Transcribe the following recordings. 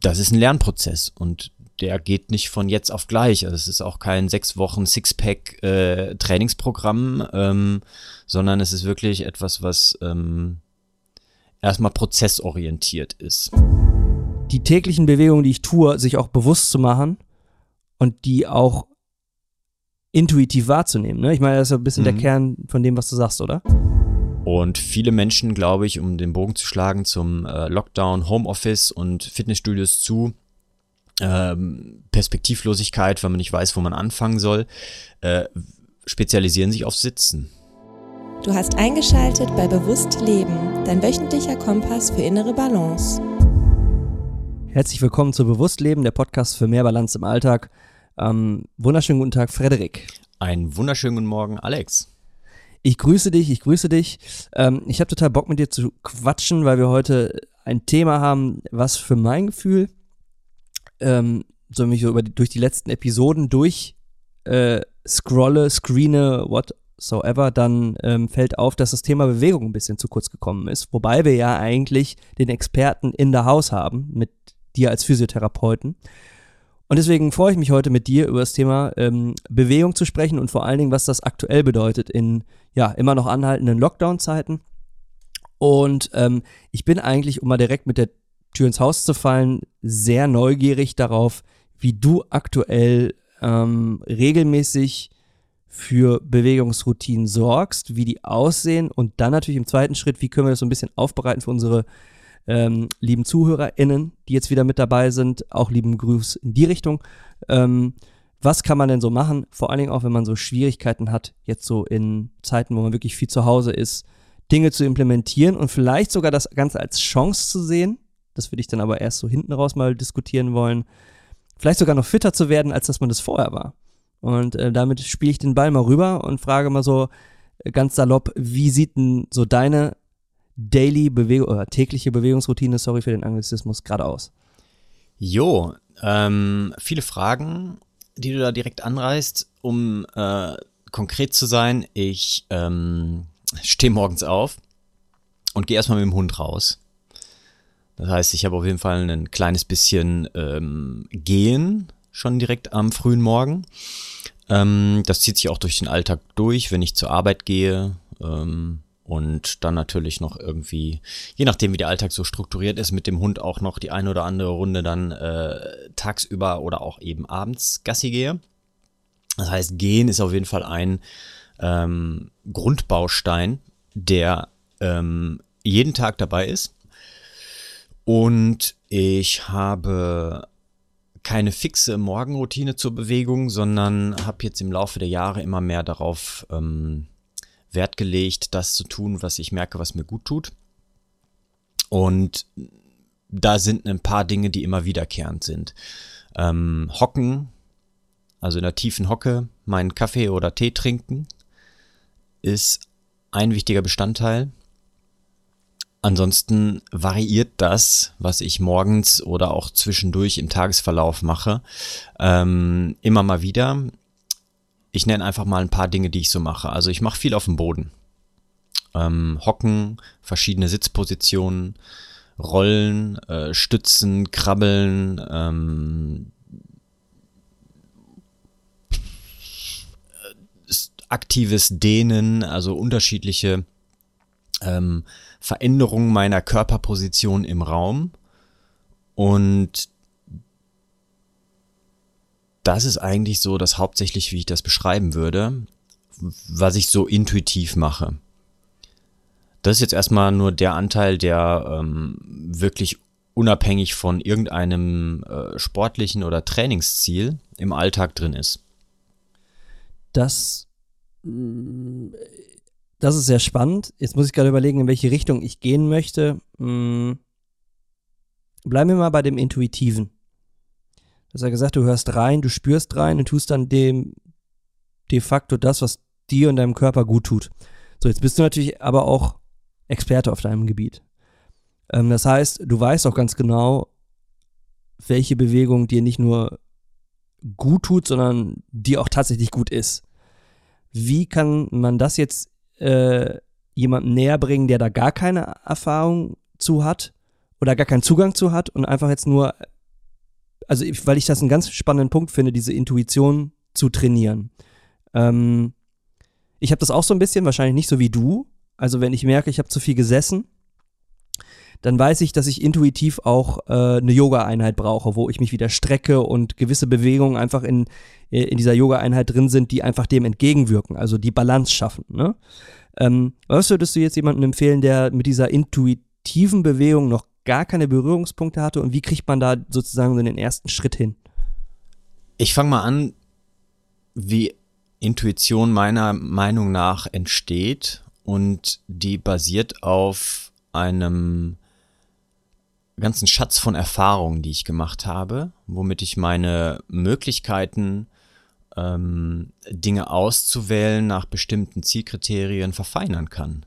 das ist ein Lernprozess und der geht nicht von jetzt auf gleich. Also es ist auch kein sechs Wochen Sixpack äh, Trainingsprogramm, ähm, sondern es ist wirklich etwas, was ähm, erstmal prozessorientiert ist. Die täglichen Bewegungen, die ich tue, sich auch bewusst zu machen und die auch intuitiv wahrzunehmen. Ne? Ich meine, das ist ein bisschen mhm. der Kern von dem, was du sagst, oder? Und viele Menschen, glaube ich, um den Bogen zu schlagen zum äh, Lockdown, Homeoffice und Fitnessstudios zu, ähm, Perspektivlosigkeit, weil man nicht weiß, wo man anfangen soll, äh, spezialisieren sich auf Sitzen. Du hast eingeschaltet bei Bewusst Leben, dein wöchentlicher Kompass für innere Balance. Herzlich willkommen zu Bewusst Leben, der Podcast für mehr Balance im Alltag. Ähm, wunderschönen guten Tag, Frederik. Einen wunderschönen guten Morgen, Alex. Ich grüße dich, ich grüße dich. Ähm, ich habe total Bock mit dir zu quatschen, weil wir heute ein Thema haben, was für mein Gefühl ähm, so mich so über die, durch die letzten Episoden durch äh, scrolle, screene, whatsoever, dann ähm, fällt auf, dass das Thema Bewegung ein bisschen zu kurz gekommen ist. Wobei wir ja eigentlich den Experten in der Haus haben, mit dir als Physiotherapeuten. Und deswegen freue ich mich heute mit dir über das Thema ähm, Bewegung zu sprechen und vor allen Dingen, was das aktuell bedeutet in ja immer noch anhaltenden Lockdown-Zeiten. Und ähm, ich bin eigentlich, um mal direkt mit der Tür ins Haus zu fallen, sehr neugierig darauf, wie du aktuell ähm, regelmäßig für Bewegungsroutinen sorgst, wie die aussehen und dann natürlich im zweiten Schritt, wie können wir das so ein bisschen aufbereiten für unsere ähm, lieben ZuhörerInnen, die jetzt wieder mit dabei sind, auch lieben Gruß in die Richtung. Ähm, was kann man denn so machen? Vor allen Dingen auch, wenn man so Schwierigkeiten hat, jetzt so in Zeiten, wo man wirklich viel zu Hause ist, Dinge zu implementieren und vielleicht sogar das Ganze als Chance zu sehen, das würde ich dann aber erst so hinten raus mal diskutieren wollen. Vielleicht sogar noch fitter zu werden, als dass man das vorher war. Und äh, damit spiele ich den Ball mal rüber und frage mal so äh, ganz salopp, wie sieht denn so deine Daily Bewegung oder tägliche Bewegungsroutine, sorry für den Anglizismus, gerade aus? Jo, ähm, viele Fragen, die du da direkt anreißt, um äh, konkret zu sein. Ich ähm, stehe morgens auf und gehe erstmal mit dem Hund raus. Das heißt, ich habe auf jeden Fall ein kleines bisschen ähm, Gehen schon direkt am frühen Morgen. Ähm, das zieht sich auch durch den Alltag durch, wenn ich zur Arbeit gehe. Ähm, und dann natürlich noch irgendwie, je nachdem wie der Alltag so strukturiert ist, mit dem Hund auch noch die eine oder andere Runde dann äh, tagsüber oder auch eben abends Gassi gehe. Das heißt, gehen ist auf jeden Fall ein ähm, Grundbaustein, der ähm, jeden Tag dabei ist. Und ich habe keine fixe Morgenroutine zur Bewegung, sondern habe jetzt im Laufe der Jahre immer mehr darauf ähm, Wert gelegt, das zu tun, was ich merke, was mir gut tut. Und da sind ein paar Dinge, die immer wiederkehrend sind. Ähm, hocken, also in der tiefen Hocke, meinen Kaffee oder Tee trinken, ist ein wichtiger Bestandteil. Ansonsten variiert das, was ich morgens oder auch zwischendurch im Tagesverlauf mache, ähm, immer mal wieder. Ich nenne einfach mal ein paar Dinge, die ich so mache. Also ich mache viel auf dem Boden. Ähm, hocken, verschiedene Sitzpositionen, Rollen, äh, Stützen, Krabbeln, ähm, aktives Dehnen, also unterschiedliche ähm, Veränderung meiner Körperposition im Raum. Und das ist eigentlich so das hauptsächlich, wie ich das beschreiben würde, was ich so intuitiv mache. Das ist jetzt erstmal nur der Anteil, der ähm, wirklich unabhängig von irgendeinem äh, sportlichen oder Trainingsziel im Alltag drin ist. Das das ist sehr spannend. Jetzt muss ich gerade überlegen, in welche Richtung ich gehen möchte. Hm. Bleiben wir mal bei dem Intuitiven. Hast ja gesagt, du hörst rein, du spürst rein und tust dann dem de facto das, was dir und deinem Körper gut tut. So, jetzt bist du natürlich aber auch Experte auf deinem Gebiet. Ähm, das heißt, du weißt auch ganz genau, welche Bewegung dir nicht nur gut tut, sondern dir auch tatsächlich gut ist. Wie kann man das jetzt äh, jemandem näher bringen, der da gar keine Erfahrung zu hat oder gar keinen Zugang zu hat und einfach jetzt nur also weil ich das einen ganz spannenden Punkt finde, diese Intuition zu trainieren. Ähm, ich habe das auch so ein bisschen, wahrscheinlich nicht so wie du. Also wenn ich merke, ich habe zu viel gesessen, dann weiß ich, dass ich intuitiv auch äh, eine Yoga-Einheit brauche, wo ich mich wieder strecke und gewisse Bewegungen einfach in, in dieser Yoga-Einheit drin sind, die einfach dem entgegenwirken, also die Balance schaffen. Ne? Ähm, was würdest du jetzt jemandem empfehlen, der mit dieser intuitiven Bewegung noch gar keine Berührungspunkte hatte und wie kriegt man da sozusagen so den ersten Schritt hin? Ich fange mal an, wie Intuition meiner Meinung nach entsteht und die basiert auf einem ganzen Schatz von Erfahrungen, die ich gemacht habe, womit ich meine Möglichkeiten, ähm, Dinge auszuwählen nach bestimmten Zielkriterien verfeinern kann.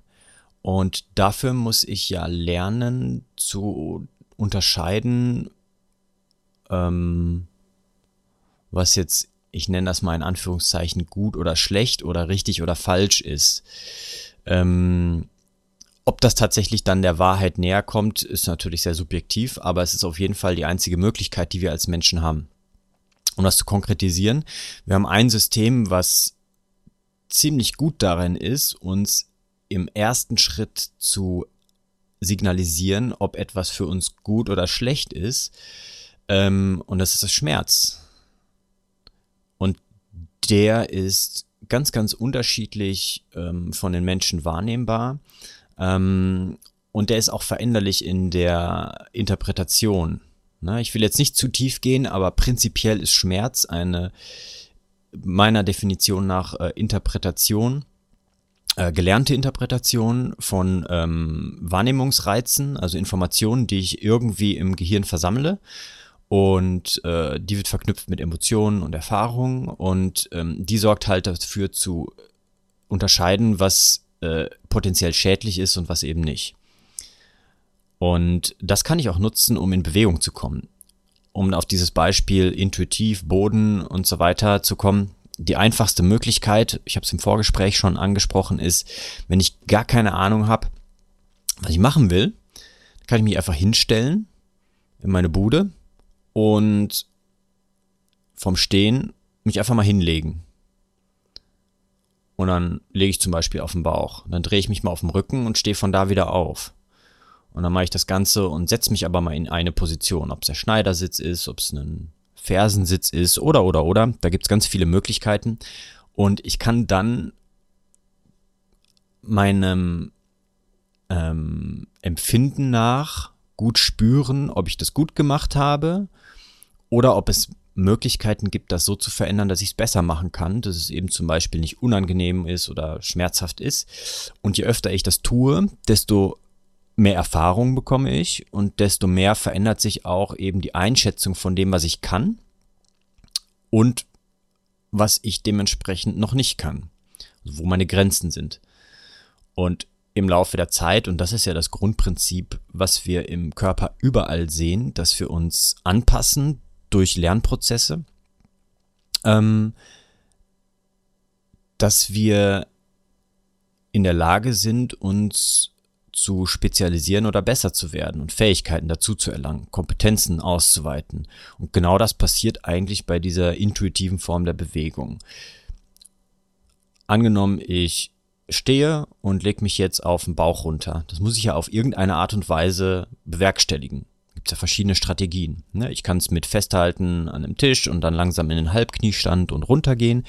Und dafür muss ich ja lernen zu unterscheiden, ähm, was jetzt, ich nenne das mal in Anführungszeichen, gut oder schlecht oder richtig oder falsch ist. Ähm, ob das tatsächlich dann der Wahrheit näher kommt, ist natürlich sehr subjektiv, aber es ist auf jeden Fall die einzige Möglichkeit, die wir als Menschen haben. Um das zu konkretisieren, wir haben ein System, was ziemlich gut darin ist, uns im ersten Schritt zu signalisieren, ob etwas für uns gut oder schlecht ist. Ähm, und das ist das Schmerz. Und der ist ganz, ganz unterschiedlich ähm, von den Menschen wahrnehmbar. Ähm, und der ist auch veränderlich in der Interpretation. Ne? Ich will jetzt nicht zu tief gehen, aber prinzipiell ist Schmerz eine meiner Definition nach äh, Interpretation, äh, gelernte Interpretation von ähm, Wahrnehmungsreizen, also Informationen, die ich irgendwie im Gehirn versammle. Und äh, die wird verknüpft mit Emotionen und Erfahrungen und ähm, die sorgt halt dafür zu unterscheiden, was äh, potenziell schädlich ist und was eben nicht. Und das kann ich auch nutzen, um in Bewegung zu kommen. Um auf dieses Beispiel intuitiv, Boden und so weiter zu kommen. Die einfachste Möglichkeit, ich habe es im Vorgespräch schon angesprochen, ist, wenn ich gar keine Ahnung habe, was ich machen will, kann ich mich einfach hinstellen in meine Bude und vom Stehen mich einfach mal hinlegen. Und dann lege ich zum Beispiel auf den Bauch. Dann drehe ich mich mal auf den Rücken und stehe von da wieder auf. Und dann mache ich das Ganze und setze mich aber mal in eine Position. Ob es der Schneidersitz ist, ob es ein Fersensitz ist oder, oder, oder. Da gibt es ganz viele Möglichkeiten. Und ich kann dann meinem ähm, Empfinden nach gut spüren, ob ich das gut gemacht habe oder ob es Möglichkeiten gibt, das so zu verändern, dass ich es besser machen kann, dass es eben zum Beispiel nicht unangenehm ist oder schmerzhaft ist. Und je öfter ich das tue, desto mehr Erfahrung bekomme ich und desto mehr verändert sich auch eben die Einschätzung von dem, was ich kann und was ich dementsprechend noch nicht kann, also wo meine Grenzen sind. Und im Laufe der Zeit, und das ist ja das Grundprinzip, was wir im Körper überall sehen, dass wir uns anpassen durch Lernprozesse, ähm, dass wir in der Lage sind, uns zu spezialisieren oder besser zu werden und Fähigkeiten dazu zu erlangen, Kompetenzen auszuweiten. Und genau das passiert eigentlich bei dieser intuitiven Form der Bewegung. Angenommen, ich stehe und lege mich jetzt auf den Bauch runter. Das muss ich ja auf irgendeine Art und Weise bewerkstelligen gibt ja verschiedene Strategien. Ne? Ich kann es mit festhalten an einem Tisch und dann langsam in den Halbkniestand und runtergehen.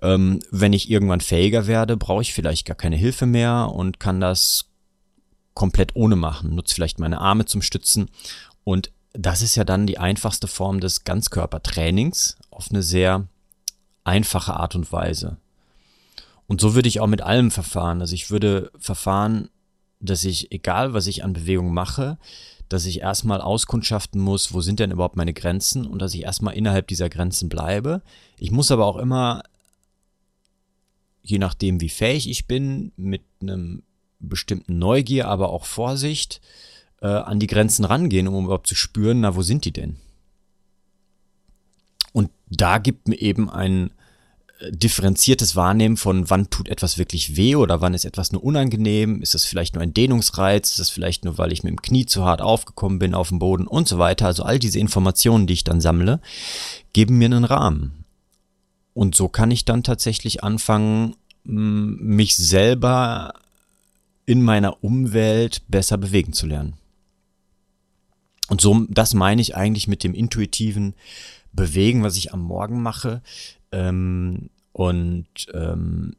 Ähm, wenn ich irgendwann fähiger werde, brauche ich vielleicht gar keine Hilfe mehr und kann das komplett ohne machen. Nutze vielleicht meine Arme zum Stützen. Und das ist ja dann die einfachste Form des Ganzkörpertrainings auf eine sehr einfache Art und Weise. Und so würde ich auch mit allem verfahren. Also ich würde verfahren, dass ich, egal was ich an Bewegung mache, dass ich erstmal auskundschaften muss, wo sind denn überhaupt meine Grenzen und dass ich erstmal innerhalb dieser Grenzen bleibe. Ich muss aber auch immer, je nachdem wie fähig ich bin, mit einem bestimmten Neugier, aber auch Vorsicht äh, an die Grenzen rangehen, um überhaupt zu spüren, na, wo sind die denn? Und da gibt mir eben ein differenziertes Wahrnehmen von wann tut etwas wirklich weh oder wann ist etwas nur unangenehm, ist das vielleicht nur ein Dehnungsreiz, ist das vielleicht nur, weil ich mit dem Knie zu hart aufgekommen bin auf dem Boden und so weiter. Also all diese Informationen, die ich dann sammle, geben mir einen Rahmen. Und so kann ich dann tatsächlich anfangen, mich selber in meiner Umwelt besser bewegen zu lernen. Und so, das meine ich eigentlich mit dem intuitiven Bewegen, was ich am Morgen mache. Ähm, und ähm,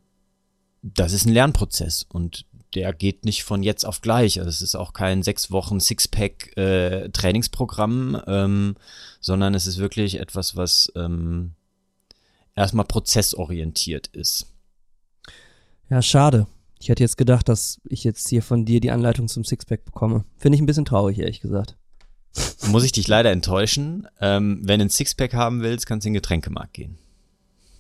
das ist ein Lernprozess und der geht nicht von jetzt auf gleich. Also es ist auch kein sechs Wochen Sixpack äh, Trainingsprogramm, ähm, sondern es ist wirklich etwas, was ähm, erstmal prozessorientiert ist. Ja, schade. Ich hätte jetzt gedacht, dass ich jetzt hier von dir die Anleitung zum Sixpack bekomme. Finde ich ein bisschen traurig, ehrlich gesagt. Muss ich dich leider enttäuschen. Ähm, wenn du ein Sixpack haben willst, kannst du in den Getränkemarkt gehen.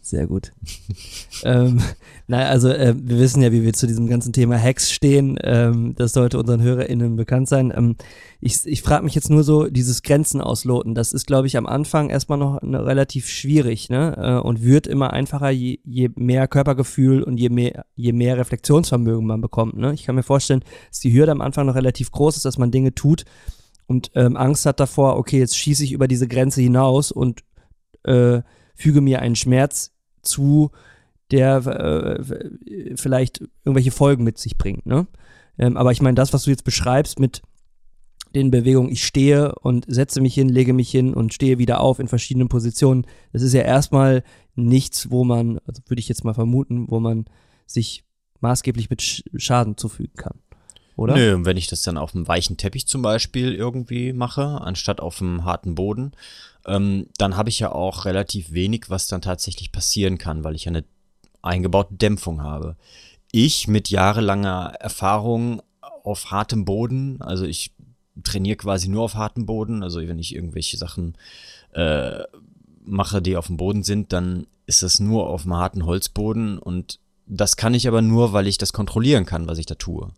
Sehr gut. ähm, naja, also äh, wir wissen ja, wie wir zu diesem ganzen Thema Hacks stehen. Ähm, das sollte unseren HörerInnen bekannt sein. Ähm, ich ich frage mich jetzt nur so, dieses Grenzen ausloten, das ist, glaube ich, am Anfang erstmal noch ne, relativ schwierig, ne? Äh, und wird immer einfacher, je, je mehr Körpergefühl und je mehr, je mehr Reflexionsvermögen man bekommt. Ne? Ich kann mir vorstellen, dass die Hürde am Anfang noch relativ groß ist, dass man Dinge tut und ähm, Angst hat davor, okay, jetzt schieße ich über diese Grenze hinaus und äh, füge mir einen Schmerz zu, der äh, vielleicht irgendwelche Folgen mit sich bringt. Ne? Ähm, aber ich meine, das, was du jetzt beschreibst mit den Bewegungen, ich stehe und setze mich hin, lege mich hin und stehe wieder auf in verschiedenen Positionen, das ist ja erstmal nichts, wo man, also würde ich jetzt mal vermuten, wo man sich maßgeblich mit Schaden zufügen kann. Oder? Nö, wenn ich das dann auf einem weichen Teppich zum Beispiel irgendwie mache, anstatt auf einem harten Boden, ähm, dann habe ich ja auch relativ wenig, was dann tatsächlich passieren kann, weil ich ja eine eingebaute Dämpfung habe. Ich mit jahrelanger Erfahrung auf hartem Boden, also ich trainiere quasi nur auf hartem Boden, also wenn ich irgendwelche Sachen äh, mache, die auf dem Boden sind, dann ist das nur auf dem harten Holzboden und das kann ich aber nur, weil ich das kontrollieren kann, was ich da tue.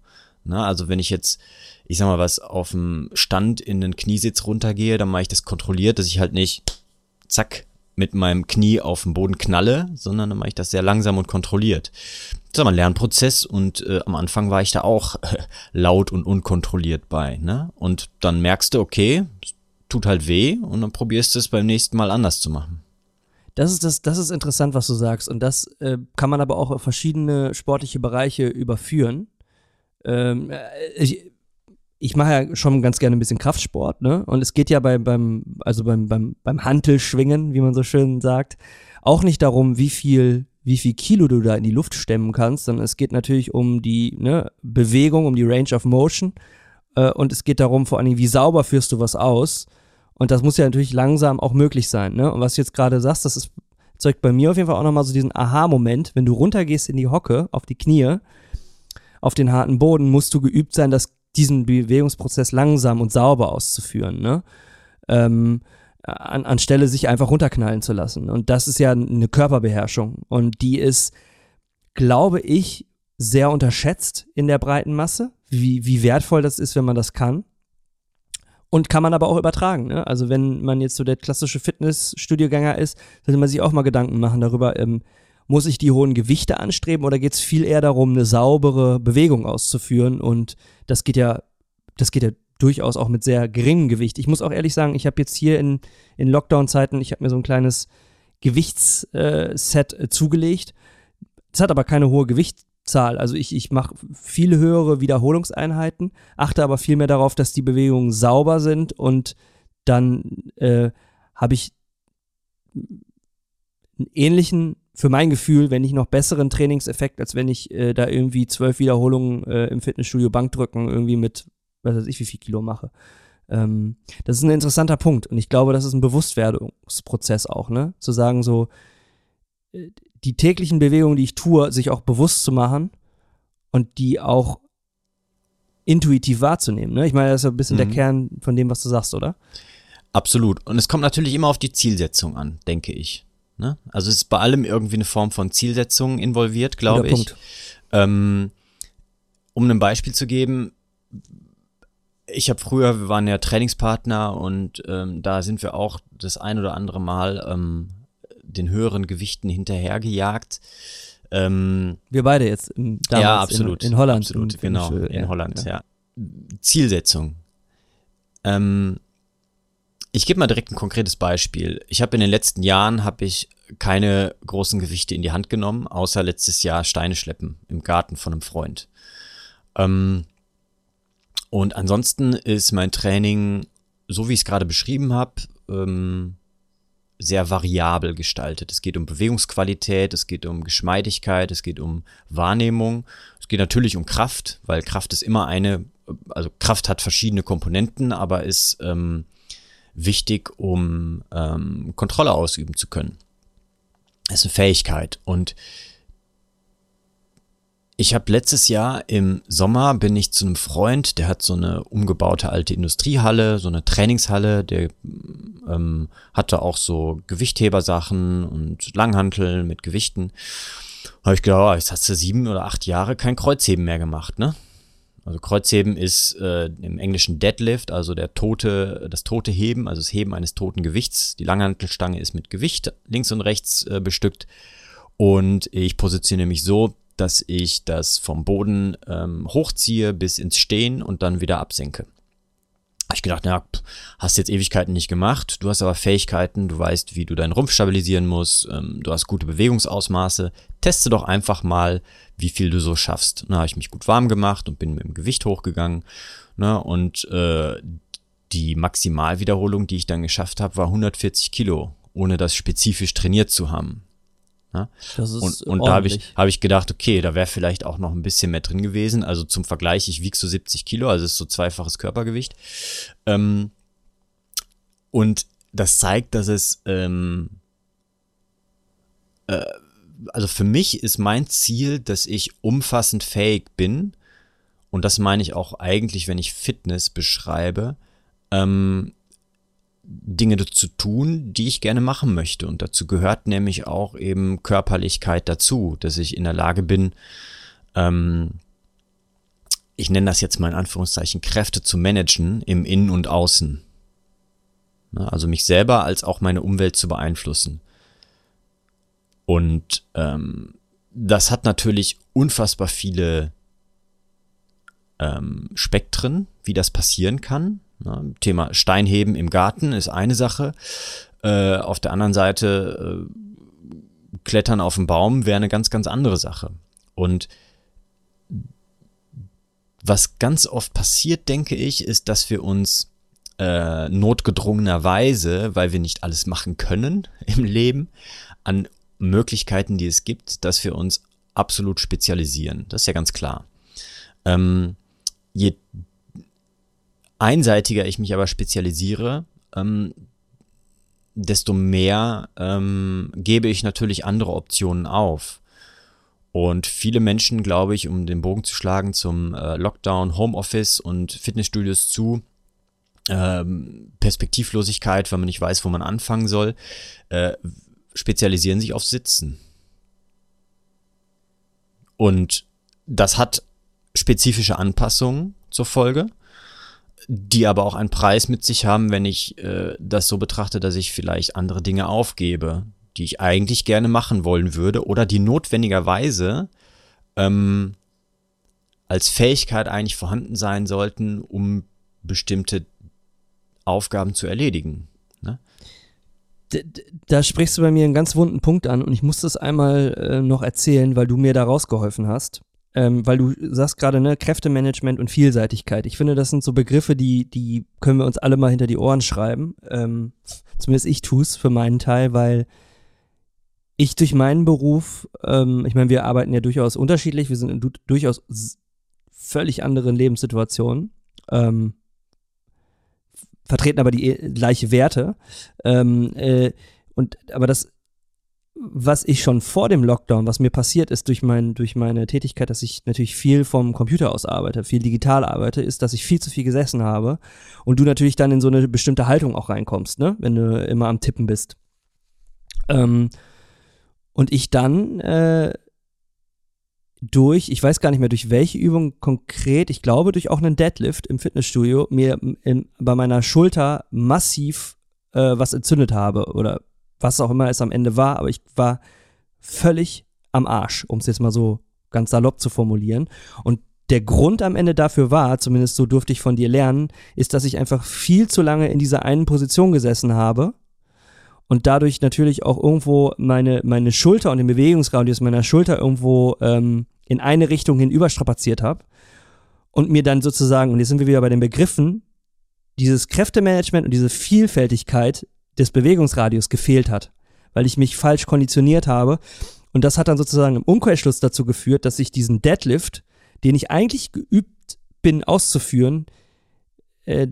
Na, ne? also wenn ich jetzt, ich sag mal was, auf dem Stand in den Kniesitz runtergehe, dann mache ich das kontrolliert, dass ich halt nicht zack mit meinem Knie auf den Boden knalle, sondern dann mache ich das sehr langsam und kontrolliert. Das ist aber ein Lernprozess und äh, am Anfang war ich da auch äh, laut und unkontrolliert bei. Ne? Und dann merkst du, okay, tut halt weh und dann probierst du es beim nächsten Mal anders zu machen. Das ist, das, das ist interessant, was du sagst. Und das äh, kann man aber auch auf verschiedene sportliche Bereiche überführen ähm, äh, ich, ich mache ja schon ganz gerne ein bisschen Kraftsport, ne? Und es geht ja bei, beim, also beim, beim, beim Hantelschwingen, wie man so schön sagt, auch nicht darum, wie viel, wie viel Kilo du da in die Luft stemmen kannst, sondern es geht natürlich um die ne, Bewegung, um die Range of Motion. Äh, und es geht darum, vor allen Dingen, wie sauber führst du was aus. Und das muss ja natürlich langsam auch möglich sein, ne? Und was du jetzt gerade sagst, das ist, zeugt bei mir auf jeden Fall auch nochmal so diesen Aha-Moment, wenn du runtergehst in die Hocke, auf die Knie, auf den harten Boden musst du geübt sein, das, diesen Bewegungsprozess langsam und sauber auszuführen, ne? Ähm, an, anstelle sich einfach runterknallen zu lassen. Und das ist ja eine Körperbeherrschung. Und die ist, glaube ich, sehr unterschätzt in der breiten Masse, wie, wie wertvoll das ist, wenn man das kann. Und kann man aber auch übertragen. Ne? Also wenn man jetzt so der klassische Fitnessstudiogänger ist, sollte man sich auch mal Gedanken machen darüber, ähm, muss ich die hohen Gewichte anstreben oder geht es viel eher darum, eine saubere Bewegung auszuführen? Und das geht ja, das geht ja durchaus auch mit sehr geringem Gewicht. Ich muss auch ehrlich sagen, ich habe jetzt hier in, in Lockdown-Zeiten, ich habe mir so ein kleines Gewichtsset äh, zugelegt. Es hat aber keine hohe Gewichtszahl. Also ich, ich mache viele höhere Wiederholungseinheiten, achte aber viel mehr darauf, dass die Bewegungen sauber sind und dann äh, habe ich einen ähnlichen für mein Gefühl, wenn ich noch besseren Trainingseffekt, als wenn ich äh, da irgendwie zwölf Wiederholungen äh, im Fitnessstudio Bankdrücken irgendwie mit, was weiß ich, wie viel Kilo mache. Ähm, das ist ein interessanter Punkt und ich glaube, das ist ein Bewusstwerdungsprozess auch, ne? Zu sagen so, äh, die täglichen Bewegungen, die ich tue, sich auch bewusst zu machen und die auch intuitiv wahrzunehmen. Ne? Ich meine, das ist ein bisschen mhm. der Kern von dem, was du sagst, oder? Absolut. Und es kommt natürlich immer auf die Zielsetzung an, denke ich. Ne? Also es ist bei allem irgendwie eine Form von Zielsetzung involviert, glaube ich. Ähm, um ein Beispiel zu geben, ich habe früher, wir waren ja Trainingspartner und ähm, da sind wir auch das ein oder andere Mal ähm, den höheren Gewichten hinterhergejagt. Ähm, Wir beide jetzt damals ja, absolut. In, in Holland. Absolut, genau. Fitnessstudio, In Holland, ja. Zielsetzung. Ähm, ich gebe mal direkt ein konkretes Beispiel. Ich habe in den letzten Jahren habe ich keine großen Gewichte in die Hand genommen, außer letztes Jahr Steine schleppen im Garten von einem Freund. Ähm, und ansonsten ist mein Training, so wie ich es gerade beschrieben habe, ähm, sehr variabel gestaltet. Es geht um Bewegungsqualität, es geht um Geschmeidigkeit, es geht um Wahrnehmung, es geht natürlich um Kraft, weil Kraft ist immer eine, also Kraft hat verschiedene Komponenten, aber ist ähm, wichtig, um ähm, Kontrolle ausüben zu können. Das ist eine Fähigkeit und ich habe letztes Jahr im Sommer bin ich zu einem Freund, der hat so eine umgebaute alte Industriehalle, so eine Trainingshalle, der ähm, hatte auch so Gewichthebersachen und Langhanteln mit Gewichten. Habe ich gedacht, oh, jetzt hast du sieben oder acht Jahre kein Kreuzheben mehr gemacht, ne? Also Kreuzheben ist äh, im Englischen Deadlift, also der tote, das tote Heben, also das Heben eines toten Gewichts. Die Langhantelstange ist mit Gewicht links und rechts äh, bestückt. Und ich positioniere mich so, dass ich das vom Boden ähm, hochziehe bis ins Stehen und dann wieder absenke. Hab ich gedacht, na, hast jetzt Ewigkeiten nicht gemacht, du hast aber Fähigkeiten, du weißt, wie du deinen Rumpf stabilisieren musst, ähm, du hast gute Bewegungsausmaße, teste doch einfach mal, wie viel du so schaffst. Na, habe ich mich gut warm gemacht und bin mit dem Gewicht hochgegangen. Ne, und äh, die Maximalwiederholung, die ich dann geschafft habe, war 140 Kilo, ohne das spezifisch trainiert zu haben. Ja? Das ist und, und da habe ich, hab ich gedacht, okay, da wäre vielleicht auch noch ein bisschen mehr drin gewesen. Also zum Vergleich, ich wiege so 70 Kilo, also ist so zweifaches Körpergewicht. Ähm, und das zeigt, dass es, ähm, äh, also für mich ist mein Ziel, dass ich umfassend fähig bin. Und das meine ich auch eigentlich, wenn ich Fitness beschreibe, ähm, Dinge zu tun, die ich gerne machen möchte. Und dazu gehört nämlich auch eben Körperlichkeit dazu, dass ich in der Lage bin, ähm, ich nenne das jetzt mal in Anführungszeichen, Kräfte zu managen im Innen und Außen. Also mich selber als auch meine Umwelt zu beeinflussen. Und ähm, das hat natürlich unfassbar viele ähm, Spektren, wie das passieren kann. Thema Steinheben im Garten ist eine Sache. Äh, auf der anderen Seite äh, Klettern auf dem Baum wäre eine ganz, ganz andere Sache. Und was ganz oft passiert, denke ich, ist, dass wir uns äh, notgedrungenerweise, weil wir nicht alles machen können im Leben, an Möglichkeiten, die es gibt, dass wir uns absolut spezialisieren. Das ist ja ganz klar. Ähm, je einseitiger ich mich aber spezialisiere, ähm, desto mehr ähm, gebe ich natürlich andere Optionen auf. Und viele Menschen, glaube ich, um den Bogen zu schlagen zum äh, Lockdown, Homeoffice und Fitnessstudios zu, ähm, Perspektivlosigkeit, weil man nicht weiß, wo man anfangen soll, äh, spezialisieren sich auf Sitzen. Und das hat spezifische Anpassungen zur Folge die aber auch einen Preis mit sich haben, wenn ich äh, das so betrachte, dass ich vielleicht andere Dinge aufgebe, die ich eigentlich gerne machen wollen würde oder die notwendigerweise ähm, als Fähigkeit eigentlich vorhanden sein sollten, um bestimmte Aufgaben zu erledigen. Ne? Da sprichst du bei mir einen ganz wunden Punkt an und ich muss das einmal äh, noch erzählen, weil du mir da rausgeholfen hast ähm, weil du sagst gerade, ne, Kräftemanagement und Vielseitigkeit. Ich finde, das sind so Begriffe, die, die können wir uns alle mal hinter die Ohren schreiben. Ähm, zumindest ich tue es für meinen Teil, weil ich durch meinen Beruf, ähm, ich meine, wir arbeiten ja durchaus unterschiedlich, wir sind in du durchaus völlig anderen Lebenssituationen, ähm, vertreten aber die äh, gleiche Werte. Ähm, äh, und aber das was ich schon vor dem Lockdown, was mir passiert ist durch, mein, durch meine Tätigkeit, dass ich natürlich viel vom Computer aus arbeite, viel digital arbeite, ist, dass ich viel zu viel gesessen habe und du natürlich dann in so eine bestimmte Haltung auch reinkommst, ne? wenn du immer am Tippen bist. Ähm, und ich dann äh, durch, ich weiß gar nicht mehr durch welche Übung konkret, ich glaube durch auch einen Deadlift im Fitnessstudio, mir in, bei meiner Schulter massiv äh, was entzündet habe oder was auch immer es am Ende war, aber ich war völlig am Arsch, um es jetzt mal so ganz salopp zu formulieren. Und der Grund am Ende dafür war, zumindest so durfte ich von dir lernen, ist, dass ich einfach viel zu lange in dieser einen Position gesessen habe und dadurch natürlich auch irgendwo meine, meine Schulter und den Bewegungsradius meiner Schulter irgendwo ähm, in eine Richtung hin überstrapaziert habe und mir dann sozusagen, und jetzt sind wir wieder bei den Begriffen, dieses Kräftemanagement und diese Vielfältigkeit des Bewegungsradius gefehlt hat, weil ich mich falsch konditioniert habe. Und das hat dann sozusagen im Umkehrschluss dazu geführt, dass ich diesen Deadlift, den ich eigentlich geübt bin auszuführen, äh,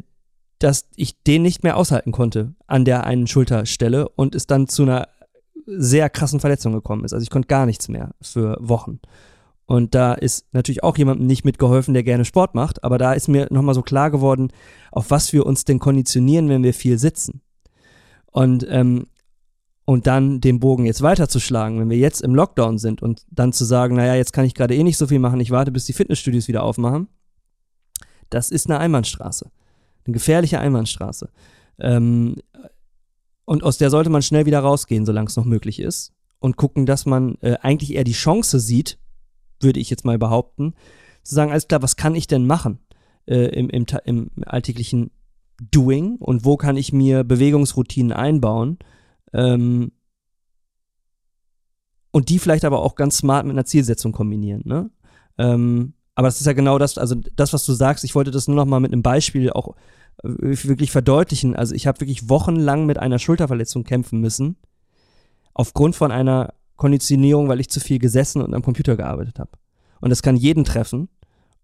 dass ich den nicht mehr aushalten konnte an der einen Schulterstelle und es dann zu einer sehr krassen Verletzung gekommen ist. Also ich konnte gar nichts mehr für Wochen. Und da ist natürlich auch jemandem nicht mitgeholfen, der gerne Sport macht, aber da ist mir nochmal so klar geworden, auf was wir uns denn konditionieren, wenn wir viel sitzen. Und, ähm, und dann den Bogen jetzt weiterzuschlagen, wenn wir jetzt im Lockdown sind und dann zu sagen, naja, jetzt kann ich gerade eh nicht so viel machen, ich warte, bis die Fitnessstudios wieder aufmachen, das ist eine Einbahnstraße. Eine gefährliche Einbahnstraße. Ähm, und aus der sollte man schnell wieder rausgehen, solange es noch möglich ist. Und gucken, dass man äh, eigentlich eher die Chance sieht, würde ich jetzt mal behaupten, zu sagen, alles klar, was kann ich denn machen äh, im, im, im alltäglichen Doing und wo kann ich mir Bewegungsroutinen einbauen ähm, und die vielleicht aber auch ganz smart mit einer Zielsetzung kombinieren. Ne? Ähm, aber das ist ja genau das, also das, was du sagst, ich wollte das nur noch mal mit einem Beispiel auch äh, wirklich verdeutlichen. Also ich habe wirklich wochenlang mit einer Schulterverletzung kämpfen müssen, aufgrund von einer Konditionierung, weil ich zu viel gesessen und am Computer gearbeitet habe. Und das kann jeden treffen.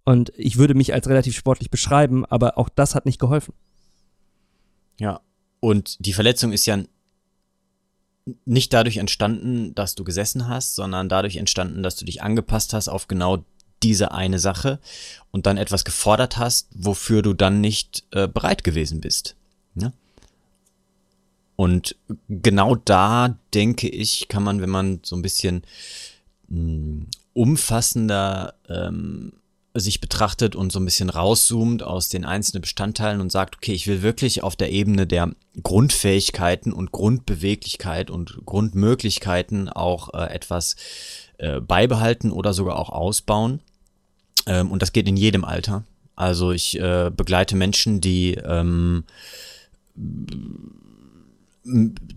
Und ich würde mich als relativ sportlich beschreiben, aber auch das hat nicht geholfen. Ja, und die Verletzung ist ja nicht dadurch entstanden, dass du gesessen hast, sondern dadurch entstanden, dass du dich angepasst hast auf genau diese eine Sache und dann etwas gefordert hast, wofür du dann nicht äh, bereit gewesen bist. Ja? Und genau da, denke ich, kann man, wenn man so ein bisschen mh, hm, umfassender ähm, sich betrachtet und so ein bisschen rauszoomt aus den einzelnen Bestandteilen und sagt, okay, ich will wirklich auf der Ebene der Grundfähigkeiten und Grundbeweglichkeit und Grundmöglichkeiten auch äh, etwas äh, beibehalten oder sogar auch ausbauen. Ähm, und das geht in jedem Alter. Also ich äh, begleite Menschen, die ähm,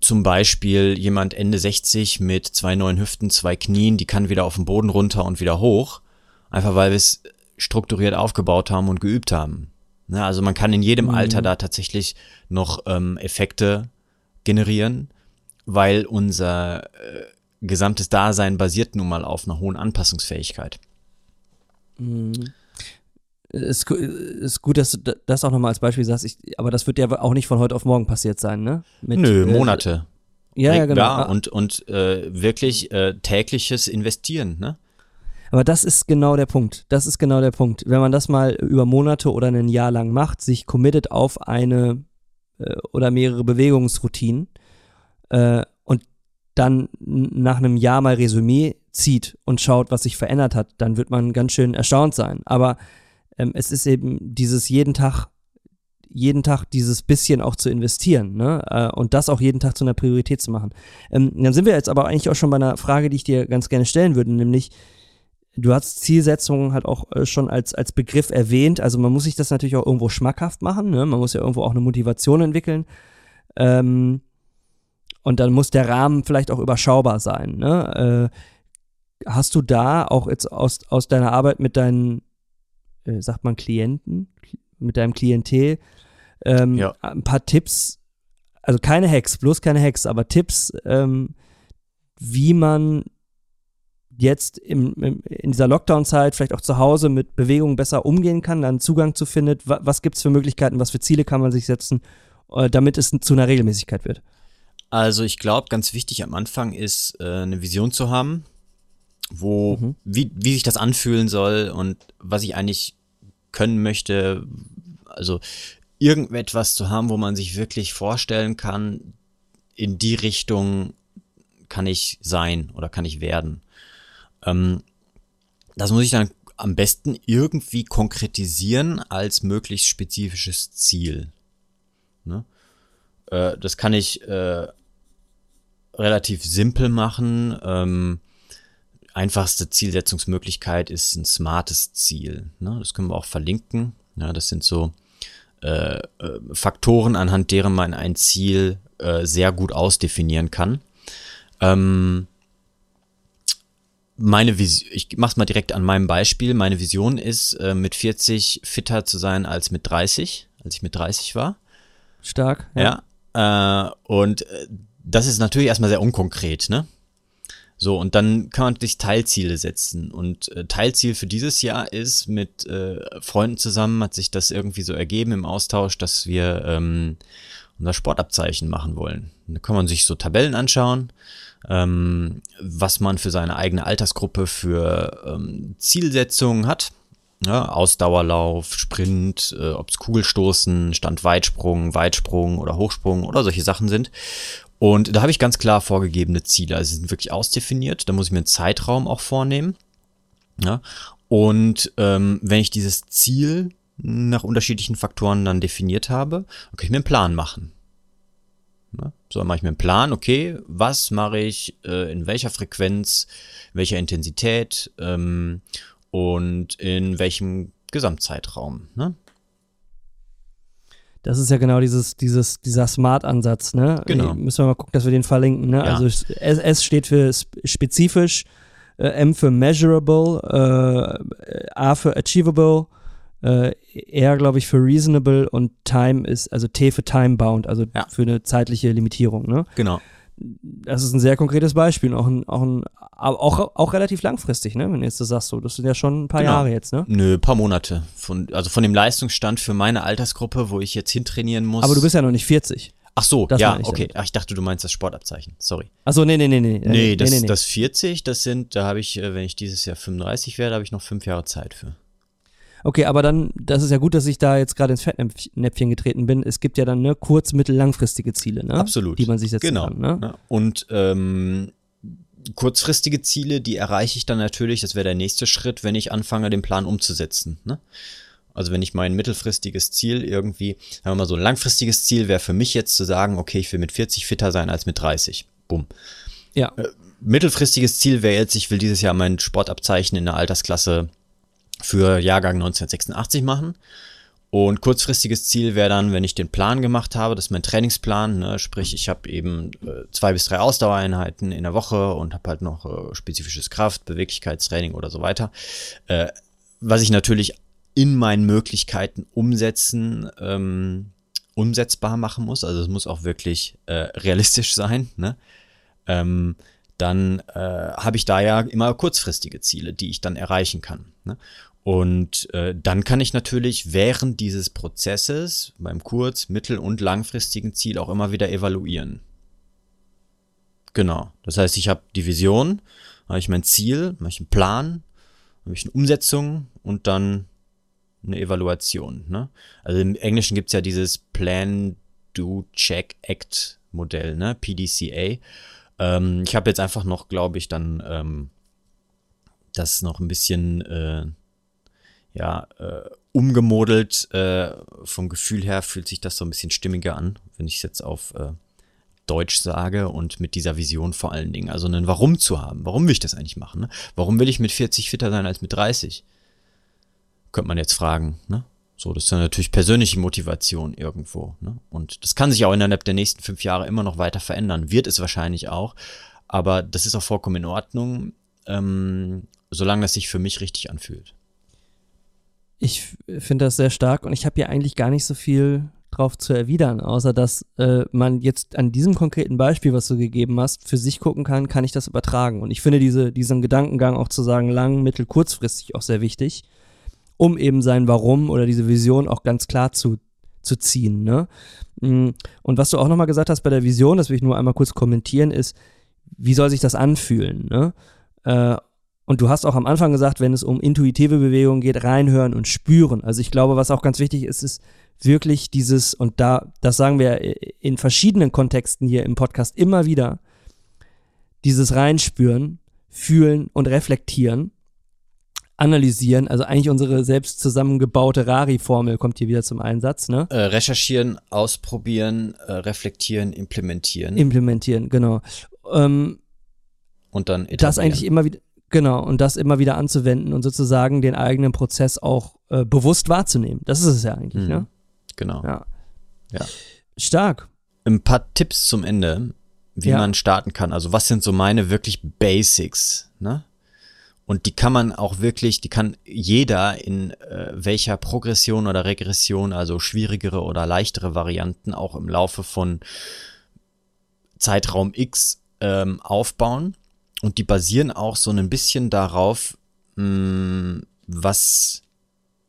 zum Beispiel jemand Ende 60 mit zwei neuen Hüften, zwei Knien, die kann wieder auf den Boden runter und wieder hoch. Einfach weil wir es strukturiert aufgebaut haben und geübt haben. Ja, ne, also man kann in jedem mhm. Alter da tatsächlich noch ähm, Effekte generieren, weil unser äh, gesamtes Dasein basiert nun mal auf einer hohen Anpassungsfähigkeit. Mhm ist, ist gut, dass du das auch nochmal als Beispiel sagst, ich, aber das wird ja auch nicht von heute auf morgen passiert sein, ne? Mit, Nö, äh, Monate. Ja, ja, genau. Ah. Und, und äh, wirklich äh, tägliches Investieren, ne? Aber das ist genau der Punkt. Das ist genau der Punkt. Wenn man das mal über Monate oder ein Jahr lang macht, sich committet auf eine äh, oder mehrere Bewegungsroutinen äh, und dann nach einem Jahr mal Resümee zieht und schaut, was sich verändert hat, dann wird man ganz schön erstaunt sein. Aber ähm, es ist eben dieses jeden Tag, jeden Tag dieses bisschen auch zu investieren, ne? Äh, und das auch jeden Tag zu einer Priorität zu machen. Ähm, dann sind wir jetzt aber eigentlich auch schon bei einer Frage, die ich dir ganz gerne stellen würde, nämlich, du hast Zielsetzungen halt auch äh, schon als, als Begriff erwähnt. Also man muss sich das natürlich auch irgendwo schmackhaft machen. Ne? Man muss ja irgendwo auch eine Motivation entwickeln. Ähm, und dann muss der Rahmen vielleicht auch überschaubar sein. Ne? Äh, hast du da auch jetzt aus, aus deiner Arbeit mit deinen äh, sagt man Klienten, mit deinem Klientel, ähm, ja. ein paar Tipps, also keine Hacks, bloß keine Hacks, aber Tipps, ähm, wie man jetzt im, im, in dieser Lockdown-Zeit vielleicht auch zu Hause mit Bewegungen besser umgehen kann, dann Zugang zu findet. Was, was gibt es für Möglichkeiten, was für Ziele kann man sich setzen, äh, damit es zu einer Regelmäßigkeit wird? Also ich glaube, ganz wichtig am Anfang ist, äh, eine Vision zu haben, wo, mhm. wie, wie sich das anfühlen soll und was ich eigentlich können möchte. Also irgendetwas zu haben, wo man sich wirklich vorstellen kann, in die Richtung kann ich sein oder kann ich werden. Ähm, das muss ich dann am besten irgendwie konkretisieren als möglichst spezifisches Ziel. Ne? Äh, das kann ich äh, relativ simpel machen. Ähm, einfachste Zielsetzungsmöglichkeit ist ein smartes Ziel. Ne? Das können wir auch verlinken. Ja, das sind so äh, äh, Faktoren, anhand deren man ein Ziel äh, sehr gut ausdefinieren kann. Ähm, meine Vision, ich mach's mal direkt an meinem Beispiel. Meine Vision ist, äh, mit 40 fitter zu sein als mit 30, als ich mit 30 war. Stark. Ja. ja äh, und äh, das ist natürlich erstmal sehr unkonkret, ne? So, und dann kann man sich Teilziele setzen. Und äh, Teilziel für dieses Jahr ist, mit äh, Freunden zusammen hat sich das irgendwie so ergeben im Austausch, dass wir ähm, unser Sportabzeichen machen wollen. Da kann man sich so Tabellen anschauen, ähm, was man für seine eigene Altersgruppe für ähm, Zielsetzungen hat. Ja, Ausdauerlauf, Sprint, äh, ob es Kugelstoßen, Standweitsprung, Weitsprung oder Hochsprung oder solche Sachen sind. Und da habe ich ganz klar vorgegebene Ziele. Also sie sind wirklich ausdefiniert. Da muss ich mir einen Zeitraum auch vornehmen. Ja? Und ähm, wenn ich dieses Ziel nach unterschiedlichen Faktoren dann definiert habe, kann ich mir einen Plan machen. Ja? So, dann mache ich mir einen Plan, okay, was mache ich, äh, in welcher Frequenz, welcher Intensität ähm, und in welchem Gesamtzeitraum. Ne? Das ist ja genau dieses, dieses, dieser Smart-Ansatz, ne? Genau. Müssen wir mal gucken, dass wir den verlinken, ne? Ja. Also S, S steht für spezifisch, äh, M für measurable, äh, A für achievable, äh, R, glaube ich, für reasonable und Time ist, also T für time-bound, also ja. für eine zeitliche Limitierung, ne? Genau. Das ist ein sehr konkretes Beispiel, auch ein, auch ein auch, auch relativ langfristig, ne? Wenn du jetzt das sagst, so, das sind ja schon ein paar genau. Jahre jetzt, ne? Nö, paar Monate. Von, also von dem Leistungsstand für meine Altersgruppe, wo ich jetzt hintrainieren muss. Aber du bist ja noch nicht 40. Ach so, Das ja, ich okay. damit. Ach, ich dachte, du meinst das Sportabzeichen. Sorry. Ach so, nee, nee, nee, nee. Nee, das, nee, nee. das 40, das sind, da habe ich, äh, wenn ich dieses Jahr 35 werde, habe ich noch fünf Jahre Zeit für. Okay, aber dann, das ist ja gut, dass ich da jetzt gerade ins Fettnäpfchen getreten bin. Es gibt ja dann ne, kurz-, mittel-, langfristige Ziele, ne? Absolut. Die man sich setzen genau. kann, ne? Ja. Und ähm, kurzfristige Ziele, die erreiche ich dann natürlich, das wäre der nächste Schritt, wenn ich anfange, den Plan umzusetzen. Ne? Also wenn ich mein mittelfristiges Ziel irgendwie, sagen wir mal so ein langfristiges Ziel wäre für mich jetzt zu sagen, okay, ich will mit 40 fitter sein als mit 30. Bumm. Ja. Äh, mittelfristiges Ziel wäre jetzt, ich will dieses Jahr mein Sportabzeichen in der Altersklasse für Jahrgang 1986 machen. Und kurzfristiges Ziel wäre dann, wenn ich den Plan gemacht habe, das ist mein Trainingsplan, ne, sprich ich habe eben äh, zwei bis drei Ausdauereinheiten in der Woche und habe halt noch äh, spezifisches Kraft, Beweglichkeitstraining oder so weiter. Äh, was ich natürlich in meinen Möglichkeiten umsetzen, ähm, umsetzbar machen muss. Also es muss auch wirklich äh, realistisch sein. Ne? Ähm, dann äh, habe ich da ja immer kurzfristige Ziele, die ich dann erreichen kann. Ne? Und äh, dann kann ich natürlich während dieses Prozesses beim kurz-, mittel- und langfristigen Ziel auch immer wieder evaluieren. Genau. Das heißt, ich habe die Vision, habe ich mein Ziel, habe ich einen Plan, habe ich eine Umsetzung und dann eine Evaluation. Ne? Also im Englischen gibt's ja dieses Plan, Do, Check, Act Modell, ne? PDCA. Ähm, ich habe jetzt einfach noch, glaube ich, dann ähm, das noch ein bisschen äh, ja, äh, umgemodelt. Äh, vom Gefühl her fühlt sich das so ein bisschen stimmiger an, wenn ich es jetzt auf äh, Deutsch sage und mit dieser Vision vor allen Dingen. Also ein Warum zu haben. Warum will ich das eigentlich machen? Ne? Warum will ich mit 40 fitter sein als mit 30? Könnte man jetzt fragen. Ne? So, das ist dann natürlich persönliche Motivation irgendwo. Ne? Und das kann sich auch innerhalb der nächsten fünf Jahre immer noch weiter verändern. Wird es wahrscheinlich auch. Aber das ist auch vollkommen in Ordnung, ähm, solange das sich für mich richtig anfühlt. Ich finde das sehr stark und ich habe ja eigentlich gar nicht so viel drauf zu erwidern, außer dass äh, man jetzt an diesem konkreten Beispiel, was du gegeben hast, für sich gucken kann, kann ich das übertragen. Und ich finde diese, diesen Gedankengang auch zu sagen, lang, mittel, kurzfristig auch sehr wichtig, um eben sein Warum oder diese Vision auch ganz klar zu, zu ziehen. Ne? Mm, Und was du auch nochmal gesagt hast bei der Vision, das will ich nur einmal kurz kommentieren, ist, wie soll sich das anfühlen? Ne? Äh, und du hast auch am Anfang gesagt, wenn es um intuitive Bewegungen geht, reinhören und spüren. Also ich glaube, was auch ganz wichtig ist, ist wirklich dieses, und da, das sagen wir in verschiedenen Kontexten hier im Podcast immer wieder, dieses Reinspüren, fühlen und reflektieren, analysieren, also eigentlich unsere selbst zusammengebaute Rari-Formel kommt hier wieder zum Einsatz, ne? Äh, recherchieren, ausprobieren, äh, reflektieren, implementieren. Implementieren, genau. ähm, Und dann das etablieren. eigentlich immer wieder, genau, und das immer wieder anzuwenden und sozusagen den eigenen Prozess auch äh, bewusst wahrzunehmen. Das ist es ja eigentlich, Mhm. ne? Genau. Ja. Ja. Stark. Ein paar Tipps zum Ende, wie Ja. man starten kann. Also was sind so meine wirklich Basics, ne? Und die kann man auch wirklich, die kann jeder in äh, welcher Progression oder Regression, also schwierigere oder leichtere Varianten auch im Laufe von Zeitraum X ähm, aufbauen. Und die basieren auch so ein bisschen darauf, mh, was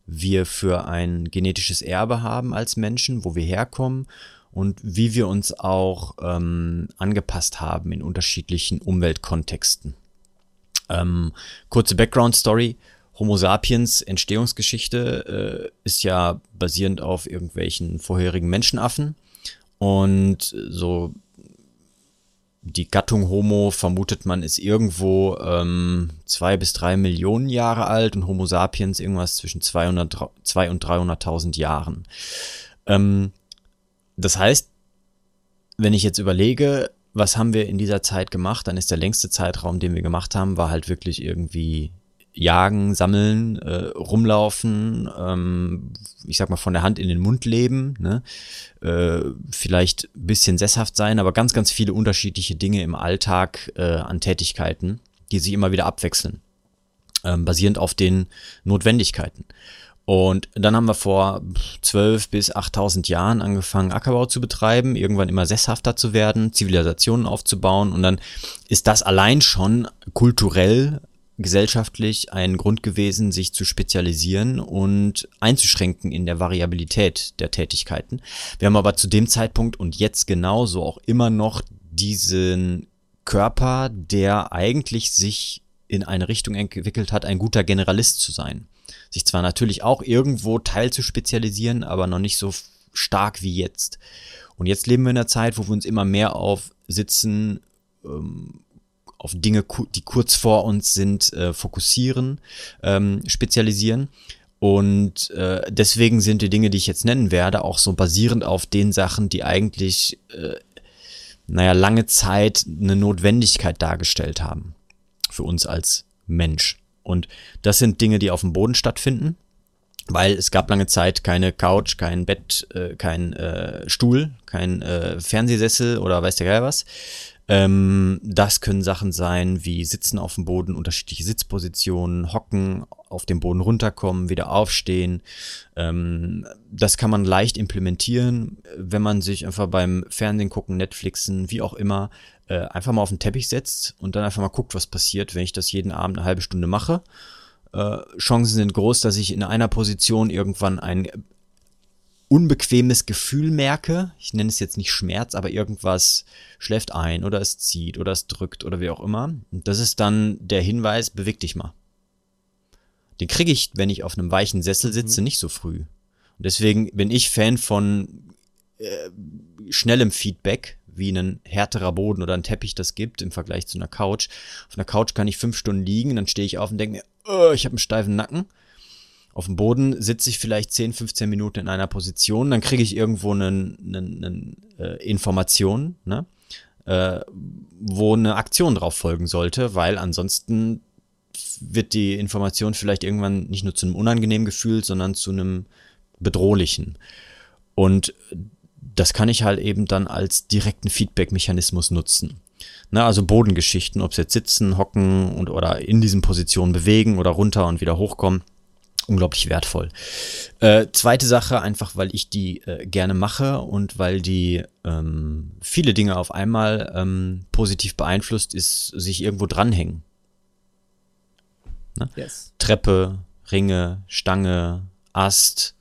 wir für ein genetisches Erbe haben als Menschen, wo wir herkommen und wie wir uns auch ähm, angepasst haben in unterschiedlichen Umweltkontexten. Ähm, kurze Background-Story. Homo sapiens Entstehungsgeschichte äh, ist ja basierend auf irgendwelchen vorherigen Menschenaffen. Und so die Gattung Homo vermutet man ist irgendwo ähm, zwei bis drei Millionen Jahre alt und Homo sapiens irgendwas zwischen 200, 200 und 300.000 Jahren. Ähm, das heißt, wenn ich jetzt überlege, was haben wir in dieser Zeit gemacht, dann ist der längste Zeitraum, den wir gemacht haben, war halt wirklich irgendwie jagen, sammeln, äh, rumlaufen, ähm, ich sag mal von der Hand in den Mund leben, ne? äh, vielleicht bisschen sesshaft sein, aber ganz, ganz viele unterschiedliche Dinge im Alltag äh, an Tätigkeiten, die sich immer wieder abwechseln, ähm, basierend auf den Notwendigkeiten. Und dann haben wir vor 12 bis 8000 Jahren angefangen, Ackerbau zu betreiben, irgendwann immer sesshafter zu werden, Zivilisationen aufzubauen und dann ist das allein schon kulturell, gesellschaftlich ein Grund gewesen, sich zu spezialisieren und einzuschränken in der Variabilität der Tätigkeiten. Wir haben aber zu dem Zeitpunkt und jetzt genauso auch immer noch diesen Körper, der eigentlich sich in eine Richtung entwickelt hat, ein guter Generalist zu sein sich zwar natürlich auch irgendwo teil zu spezialisieren, aber noch nicht so stark wie jetzt. Und jetzt leben wir in einer Zeit, wo wir uns immer mehr auf Sitzen, ähm, auf Dinge, die kurz vor uns sind, äh, fokussieren, ähm, spezialisieren. Und äh, deswegen sind die Dinge, die ich jetzt nennen werde, auch so basierend auf den Sachen, die eigentlich, äh, naja, lange Zeit eine Notwendigkeit dargestellt haben. Für uns als Mensch. Und das sind Dinge, die auf dem Boden stattfinden, weil es gab lange Zeit keine Couch, kein Bett, äh, kein äh, Stuhl, kein äh, Fernsehsessel oder weiß der Geil was. Ähm, das können Sachen sein wie Sitzen auf dem Boden, unterschiedliche Sitzpositionen, Hocken, auf dem Boden runterkommen, wieder aufstehen. Ähm, das kann man leicht implementieren, wenn man sich einfach beim Fernsehen gucken, Netflixen, wie auch immer, äh, einfach mal auf den Teppich setzt und dann einfach mal guckt, was passiert, wenn ich das jeden Abend eine halbe Stunde mache. Äh, Chancen sind groß, dass ich in einer Position irgendwann ein unbequemes Gefühl merke. Ich nenne es jetzt nicht Schmerz, aber irgendwas schläft ein oder es zieht oder es drückt oder wie auch immer. Und das ist dann der Hinweis, beweg dich mal. Den kriege ich, wenn ich auf einem weichen Sessel sitze, nicht so früh. Und deswegen bin ich Fan von äh, schnellem Feedback, wie ein härterer Boden oder ein Teppich das gibt im Vergleich zu einer Couch. Auf einer Couch kann ich fünf Stunden liegen, dann stehe ich auf und denke mir, oh, ich habe einen steifen Nacken. Auf dem Boden sitze ich vielleicht 10, 15 Minuten in einer Position, dann kriege ich irgendwo eine, eine, eine äh, Information, ne? äh, wo eine Aktion drauf folgen sollte, weil ansonsten wird die Information vielleicht irgendwann nicht nur zu einem unangenehmen Gefühl, sondern zu einem bedrohlichen. Und das kann ich halt eben dann als direkten Feedback-Mechanismus nutzen. Na, also Bodengeschichten, ob es jetzt sitzen, hocken und oder in diesen Positionen bewegen oder runter und wieder hochkommen. Unglaublich wertvoll. Äh, zweite Sache, einfach weil ich die äh, gerne mache und weil die ähm, viele Dinge auf einmal ähm, positiv beeinflusst, ist sich irgendwo dranhängen. Ne? Yes. Treppe, Ringe, Stange, Ast,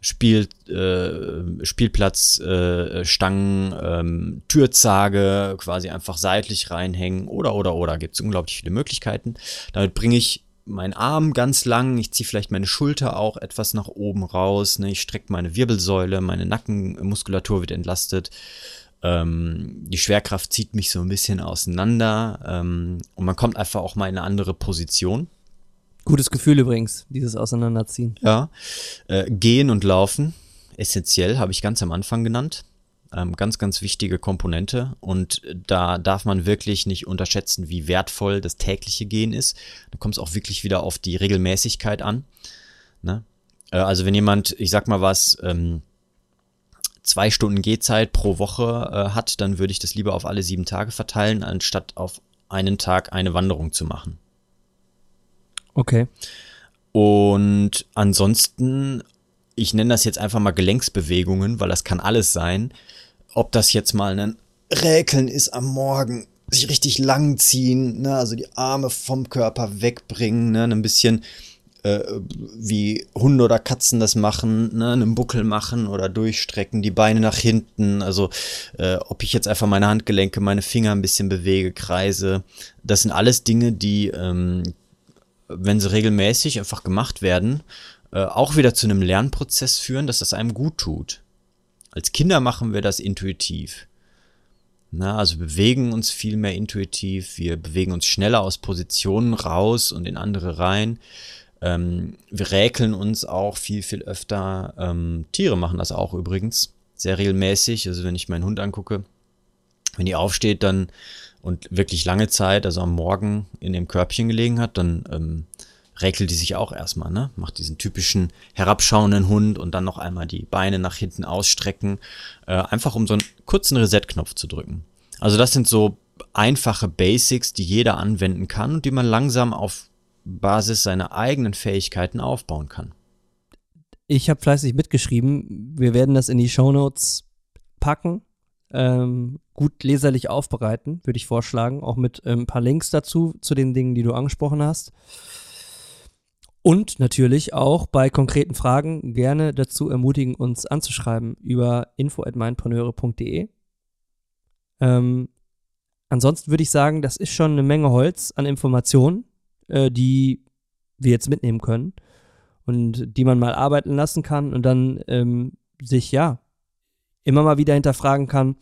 Spiel, äh, Spielplatz, äh, Stangen, ähm, Türzage, quasi einfach seitlich reinhängen oder oder oder gibt es unglaublich viele Möglichkeiten. Damit bringe ich meinen Arm ganz lang, ich ziehe vielleicht meine Schulter auch etwas nach oben raus, ne? ich strecke meine Wirbelsäule, meine Nackenmuskulatur wird entlastet. Ähm, die Schwerkraft zieht mich so ein bisschen auseinander ähm, und man kommt einfach auch mal in eine andere Position. Gutes Gefühl übrigens, dieses Auseinanderziehen. Ja. Äh, gehen und laufen, essentiell, habe ich ganz am Anfang genannt. Ähm, ganz, ganz wichtige Komponente. Und da darf man wirklich nicht unterschätzen, wie wertvoll das tägliche Gehen ist. Da kommt es auch wirklich wieder auf die Regelmäßigkeit an. Ne? Äh, also wenn jemand, ich sag mal was, ähm, zwei Stunden Gehzeit pro Woche äh, hat, dann würde ich das lieber auf alle sieben Tage verteilen, anstatt auf einen Tag eine Wanderung zu machen. Okay. Und ansonsten, ich nenne das jetzt einfach mal Gelenksbewegungen, weil das kann alles sein. Ob das jetzt mal ein Räkeln ist am Morgen, sich richtig lang ziehen, ne, also die Arme vom Körper wegbringen, ne, ein bisschen äh, wie Hunde oder Katzen das machen, ne, einen Buckel machen oder durchstrecken, die Beine nach hinten, also äh, ob ich jetzt einfach meine Handgelenke, meine Finger ein bisschen bewege, kreise, das sind alles Dinge, die, ähm, wenn sie regelmäßig einfach gemacht werden, äh, auch wieder zu einem Lernprozess führen, dass das einem gut tut. Als Kinder machen wir das intuitiv. Na, also bewegen uns viel mehr intuitiv, wir bewegen uns schneller aus Positionen raus und in andere rein. Ähm, wir räkeln uns auch viel, viel öfter. Ähm, Tiere machen das auch übrigens sehr regelmäßig. Also wenn ich meinen Hund angucke, wenn die aufsteht dann und wirklich lange Zeit, also am Morgen in dem Körbchen gelegen hat, dann ähm, räkelt die sich auch erstmal, ne? Macht diesen typischen herabschauenden Hund und dann noch einmal die Beine nach hinten ausstrecken, äh, einfach um so einen kurzen Reset-Knopf zu drücken. Also das sind so einfache Basics, die jeder anwenden kann und die man langsam auf Basis seiner eigenen Fähigkeiten aufbauen kann. Ich habe fleißig mitgeschrieben. Wir werden das in die Shownotes packen. Ähm, gut leserlich aufbereiten, würde ich vorschlagen. Auch mit ähm, ein paar Links dazu, zu den Dingen, die du angesprochen hast. Und natürlich auch bei konkreten Fragen gerne dazu ermutigen, uns anzuschreiben über info.mindpreneure.de. Ähm, ansonsten würde ich sagen, das ist schon eine Menge Holz an Informationen äh, die wir jetzt mitnehmen können und die man mal arbeiten lassen kann und dann ähm, sich ja immer mal wieder hinterfragen kann,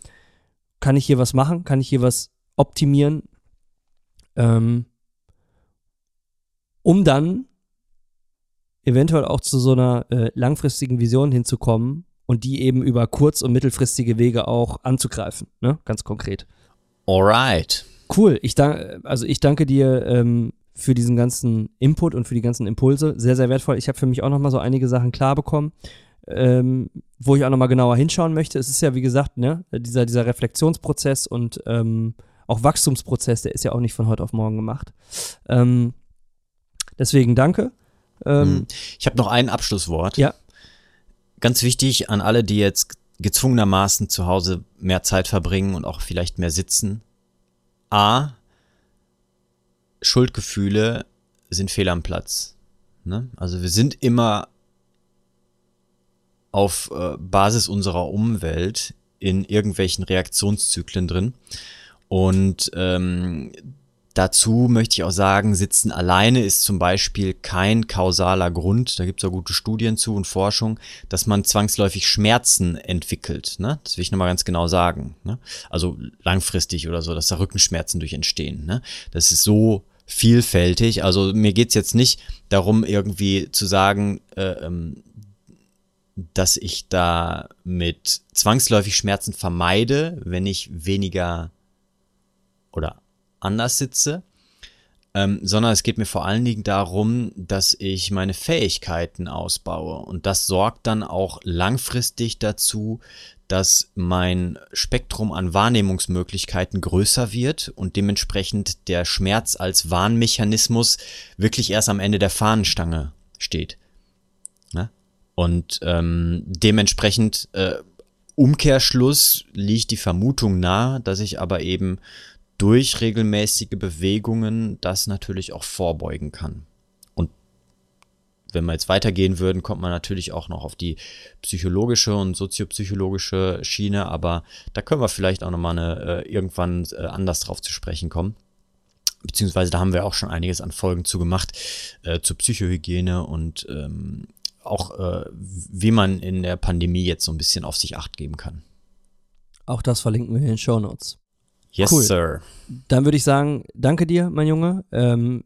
kann ich hier was machen, kann ich hier was optimieren, ähm, um dann eventuell auch zu so einer äh, langfristigen Vision hinzukommen und die eben über kurz- und mittelfristige Wege auch anzugreifen, ne? ganz konkret. Alright. Cool. Ich danke, also ich danke dir ähm, für diesen ganzen Input und für die ganzen Impulse. Sehr, sehr wertvoll. Ich habe für mich auch nochmal so einige Sachen klar bekommen, ähm, wo ich auch nochmal genauer hinschauen möchte. Es ist ja, wie gesagt, ne, dieser, dieser Reflexionsprozess und ähm, auch Wachstumsprozess, der ist ja auch nicht von heute auf morgen gemacht. Ähm, deswegen danke. Ähm, hm. ich habe noch ein Abschlusswort. Ja. Ganz wichtig an alle, die jetzt gezwungenermaßen zu Hause mehr Zeit verbringen und auch vielleicht mehr sitzen. A, Schuldgefühle sind fehl am Platz. Ne? Also wir sind immer auf äh, Basis unserer Umwelt in irgendwelchen Reaktionszyklen drin. Und ähm, dazu möchte ich auch sagen, Sitzen alleine ist zum Beispiel kein kausaler Grund, da gibt es auch gute Studien zu und Forschung, dass man zwangsläufig Schmerzen entwickelt. Ne? Das will ich nochmal ganz genau sagen. Ne? Also langfristig oder so, dass da Rückenschmerzen durch entstehen. Ne? Das ist so vielfältig. Also mir geht's jetzt nicht darum, irgendwie zu sagen, äh, ähm, dass ich da mit zwangsläufig Schmerzen vermeide, wenn ich weniger oder anders sitze, ähm, sondern es geht mir vor allen Dingen darum, dass ich meine Fähigkeiten ausbaue. Und das sorgt dann auch langfristig dazu, dass mein Spektrum an Wahrnehmungsmöglichkeiten größer wird und dementsprechend der Schmerz als Warnmechanismus wirklich erst am Ende der Fahnenstange steht. Ne? Und ähm, dementsprechend äh, Umkehrschluss liegt die Vermutung nahe, dass ich aber eben durch regelmäßige Bewegungen das natürlich auch vorbeugen kann wenn wir jetzt weitergehen würden, kommt man natürlich auch noch auf die psychologische und soziopsychologische Schiene, aber da können wir vielleicht auch nochmal eine, äh, irgendwann äh, anders drauf zu sprechen kommen. Beziehungsweise da haben wir auch schon einiges an Folgen zu gemacht, äh, zur Psychohygiene und ähm, auch äh, wie man in der Pandemie jetzt so ein bisschen auf sich acht geben kann. Auch das verlinken wir in den Show Notes. Yes, cool. sir. Dann würde ich sagen, danke dir, mein Junge. Ähm,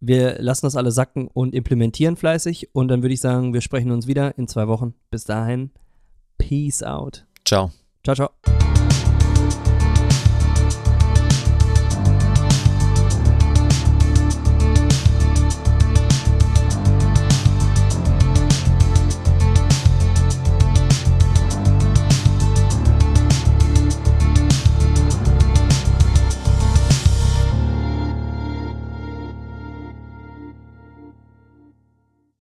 wir lassen das alle sacken und implementieren fleißig. Und dann würde ich sagen, wir sprechen uns wieder in zwei Wochen. Bis dahin, peace out. Ciao. Ciao, ciao.